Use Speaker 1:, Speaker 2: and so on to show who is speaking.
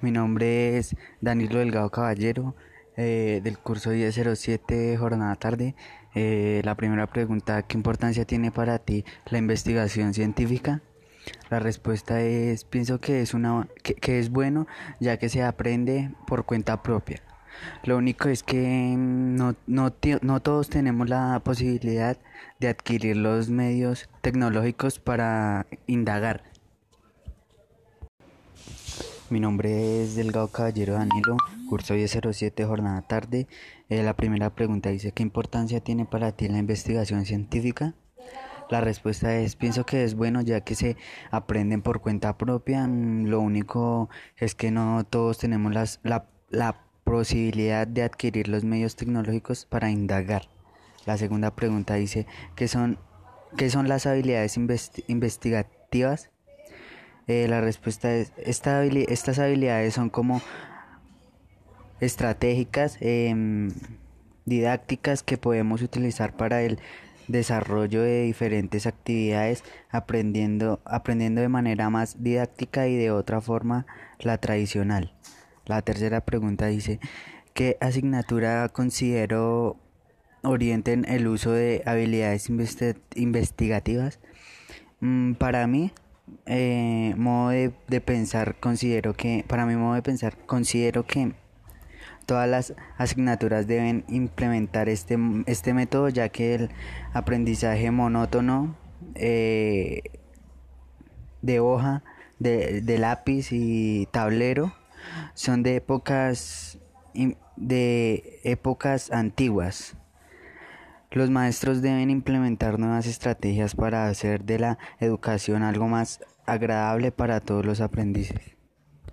Speaker 1: Mi nombre es Danilo Delgado Caballero, eh, del curso 1007, jornada tarde. Eh, la primera pregunta, ¿qué importancia tiene para ti la investigación científica? La respuesta es, pienso que es, una, que, es bueno ya que se aprende por cuenta propia. Lo único es que no, no, no todos tenemos la posibilidad de adquirir los medios tecnológicos para indagar. Mi nombre es Delgado Caballero Danilo, curso 1007, jornada tarde. Eh, la primera pregunta dice, ¿qué importancia tiene para ti la investigación científica? La respuesta es, pienso que es bueno ya que se aprenden por cuenta propia. Mm, lo único es que no todos tenemos las, la, la posibilidad de adquirir los medios tecnológicos para indagar. La segunda pregunta dice, ¿qué son, qué son las habilidades investigativas? Eh, la respuesta es, estas habilidades son como estratégicas, em, didácticas que podemos utilizar para el desarrollo de diferentes actividades, aprendiendo, aprendiendo de manera más didáctica y de otra forma la tradicional. La tercera pregunta dice, ¿qué asignatura considero orienten el uso de habilidades investigativas? Mm, para mí, eh, modo de, pensar considero que para mi modo de pensar considero que todas las asignaturas deben implementar este, este método ya que el aprendizaje monótono eh, de hoja de, de, lápiz y tablero son de épocas de épocas antiguas los maestros deben implementar nuevas estrategias para hacer de la educación algo más agradable para todos los aprendices.